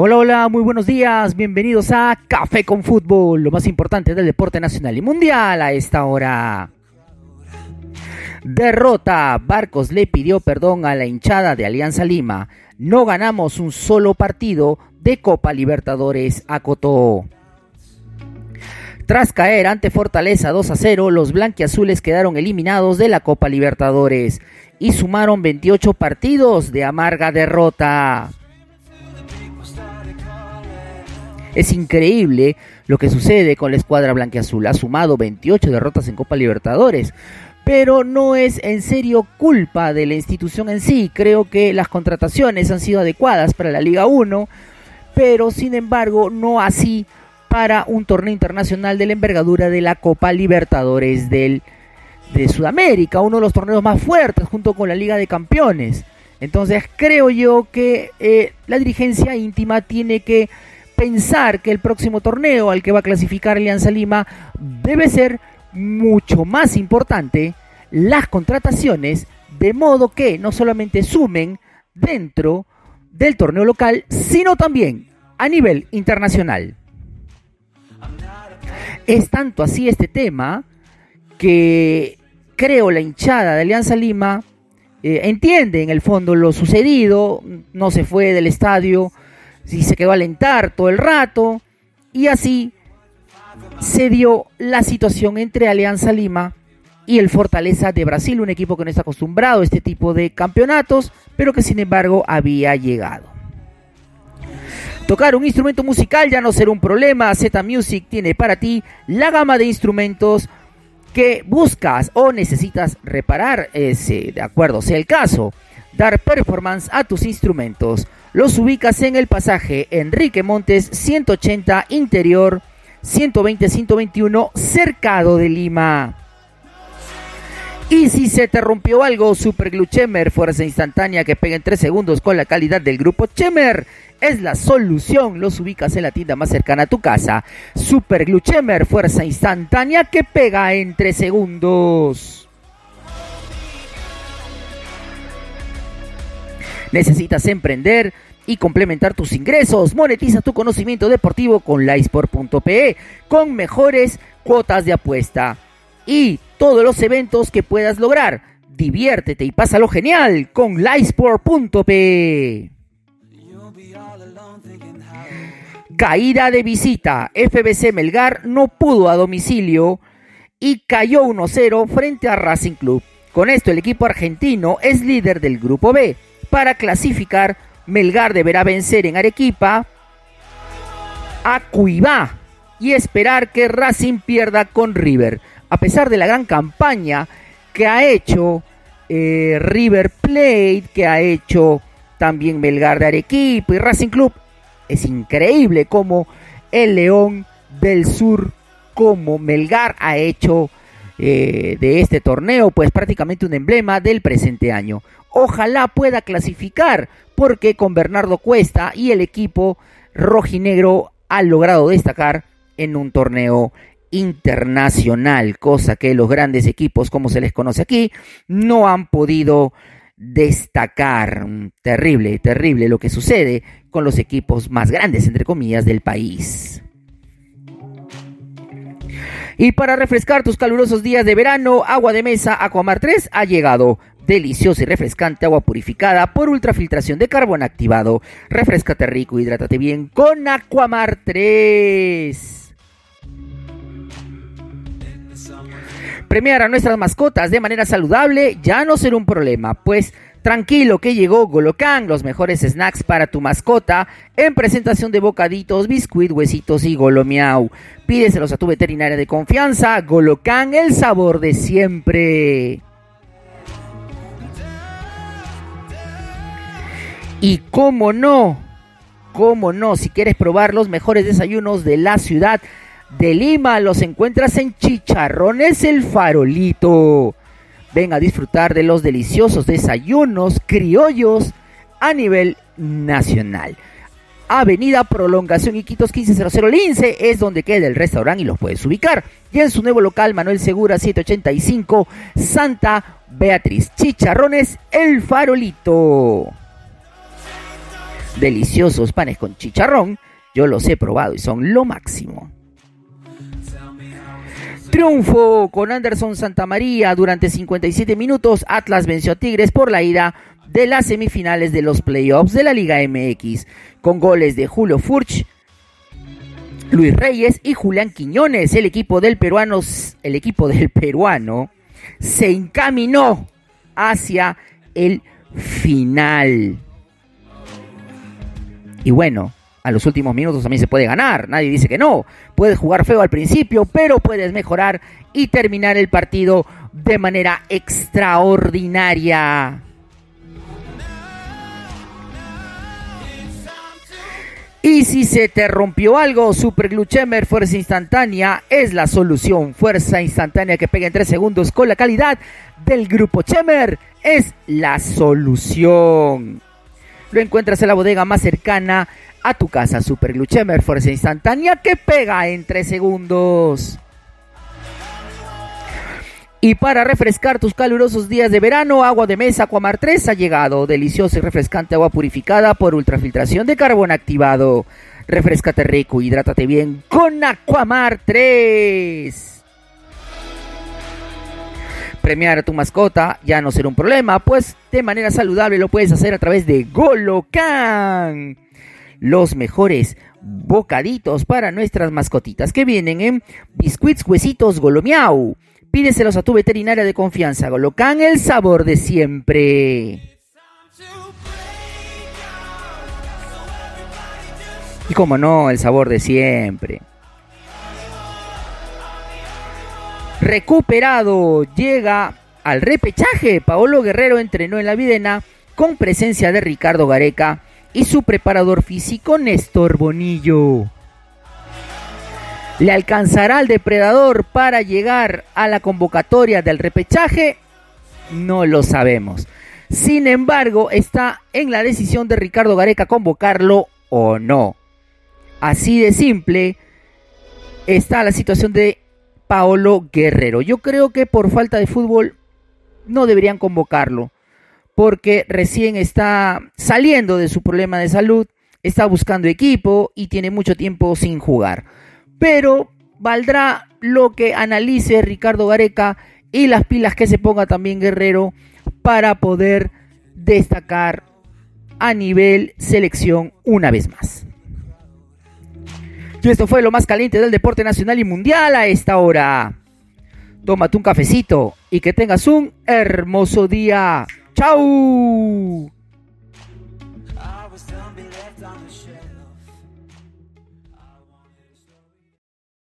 Hola, hola, muy buenos días, bienvenidos a Café con Fútbol, lo más importante del deporte nacional y mundial a esta hora. Derrota, Barcos le pidió perdón a la hinchada de Alianza Lima, no ganamos un solo partido de Copa Libertadores, acotó. Tras caer ante Fortaleza 2 a 0, los blanquiazules quedaron eliminados de la Copa Libertadores y sumaron 28 partidos de amarga derrota. Es increíble lo que sucede con la escuadra blanquiazul. Ha sumado 28 derrotas en Copa Libertadores. Pero no es en serio culpa de la institución en sí. Creo que las contrataciones han sido adecuadas para la Liga 1. Pero sin embargo, no así para un torneo internacional de la envergadura de la Copa Libertadores del, de Sudamérica. Uno de los torneos más fuertes junto con la Liga de Campeones. Entonces creo yo que eh, la dirigencia íntima tiene que pensar que el próximo torneo al que va a clasificar Alianza Lima debe ser mucho más importante las contrataciones, de modo que no solamente sumen dentro del torneo local, sino también a nivel internacional. Es tanto así este tema que creo la hinchada de Alianza Lima eh, entiende en el fondo lo sucedido, no se fue del estadio y se quedó a alentar todo el rato. Y así se dio la situación entre Alianza Lima y el Fortaleza de Brasil, un equipo que no está acostumbrado a este tipo de campeonatos, pero que sin embargo había llegado. Tocar un instrumento musical ya no será un problema. Z Music tiene para ti la gama de instrumentos que buscas o necesitas reparar, ese, de acuerdo sea el caso, dar performance a tus instrumentos los ubicas en el pasaje Enrique Montes 180 Interior 120-121 Cercado de Lima. Y si se te rompió algo, Super Glue Chemer, fuerza instantánea que pega en 3 segundos con la calidad del grupo Chemer, es la solución. Los ubicas en la tienda más cercana a tu casa. Super Glue Chemer, fuerza instantánea que pega en 3 segundos. Necesitas emprender y complementar tus ingresos. Monetiza tu conocimiento deportivo con laisport.pe con mejores cuotas de apuesta y todos los eventos que puedas lograr. Diviértete y pásalo genial con laisport.pe. Caída de visita. FBC Melgar no pudo a domicilio y cayó 1-0 frente a Racing Club. Con esto el equipo argentino es líder del grupo B para clasificar, Melgar deberá vencer en Arequipa a Cuibá y esperar que Racing pierda con River. A pesar de la gran campaña que ha hecho eh, River Plate, que ha hecho también Melgar de Arequipa y Racing Club, es increíble cómo el León del Sur, como Melgar ha hecho eh, de este torneo, pues prácticamente un emblema del presente año. Ojalá pueda clasificar, porque con Bernardo Cuesta y el equipo rojinegro ha logrado destacar en un torneo internacional, cosa que los grandes equipos, como se les conoce aquí, no han podido destacar. Terrible, terrible lo que sucede con los equipos más grandes, entre comillas, del país. Y para refrescar tus calurosos días de verano, Agua de Mesa Aquamar 3 ha llegado. Deliciosa y refrescante agua purificada por ultrafiltración de carbón activado. Refrescate rico, hidrátate bien con Aquamar 3. Premiar a nuestras mascotas de manera saludable ya no será un problema, pues Tranquilo que llegó Golocan, los mejores snacks para tu mascota, en presentación de bocaditos, biscuit, huesitos y golomiau. Pídeselos a tu veterinaria de confianza, Golocan, el sabor de siempre. Y cómo no, cómo no, si quieres probar los mejores desayunos de la ciudad de Lima, los encuentras en Chicharrones el Farolito. Ven a disfrutar de los deliciosos desayunos criollos a nivel nacional. Avenida Prolongación Iquitos 1500 Lince es donde queda el restaurante y los puedes ubicar. Y en su nuevo local Manuel Segura 785 Santa Beatriz. Chicharrones El Farolito. Deliciosos panes con chicharrón. Yo los he probado y son lo máximo. Triunfo con Anderson Santamaría durante 57 minutos. Atlas venció a Tigres por la ida de las semifinales de los playoffs de la Liga MX, con goles de Julio Furch, Luis Reyes y Julián Quiñones. El equipo del peruano, el equipo del peruano se encaminó hacia el final. Y bueno, a los últimos minutos también se puede ganar, nadie dice que no. Puedes jugar feo al principio, pero puedes mejorar y terminar el partido de manera extraordinaria. Y si se te rompió algo, Super Glue Chemer Fuerza Instantánea es la solución. Fuerza instantánea que pega en 3 segundos con la calidad del grupo Chemer es la solución. Lo encuentras en la bodega más cercana a tu casa. Super Glue Chemer Fuerza Instantánea que pega en 3 segundos. Y para refrescar tus calurosos días de verano, agua de mesa Aquamar 3 ha llegado. Deliciosa y refrescante agua purificada por ultrafiltración de carbón activado. Refrescate rico, hidrátate bien con Aquamar 3. Premiar a tu mascota ya no será un problema, pues de manera saludable lo puedes hacer a través de Golocan. Los mejores bocaditos para nuestras mascotitas que vienen en biscuits, huesitos, golomiau Pídeselos a tu veterinaria de confianza. Golocan el sabor de siempre. Y como no, el sabor de siempre. Recuperado, llega al repechaje. Paolo Guerrero entrenó en la Videna con presencia de Ricardo Gareca y su preparador físico Néstor Bonillo. ¿Le alcanzará al depredador para llegar a la convocatoria del repechaje? No lo sabemos. Sin embargo, está en la decisión de Ricardo Gareca convocarlo o no. Así de simple está la situación de Paolo Guerrero. Yo creo que por falta de fútbol no deberían convocarlo, porque recién está saliendo de su problema de salud, está buscando equipo y tiene mucho tiempo sin jugar pero valdrá lo que analice Ricardo Gareca y las pilas que se ponga también Guerrero para poder destacar a nivel selección una vez más. Y esto fue lo más caliente del deporte nacional y mundial a esta hora. Tómate un cafecito y que tengas un hermoso día. ¡Chao!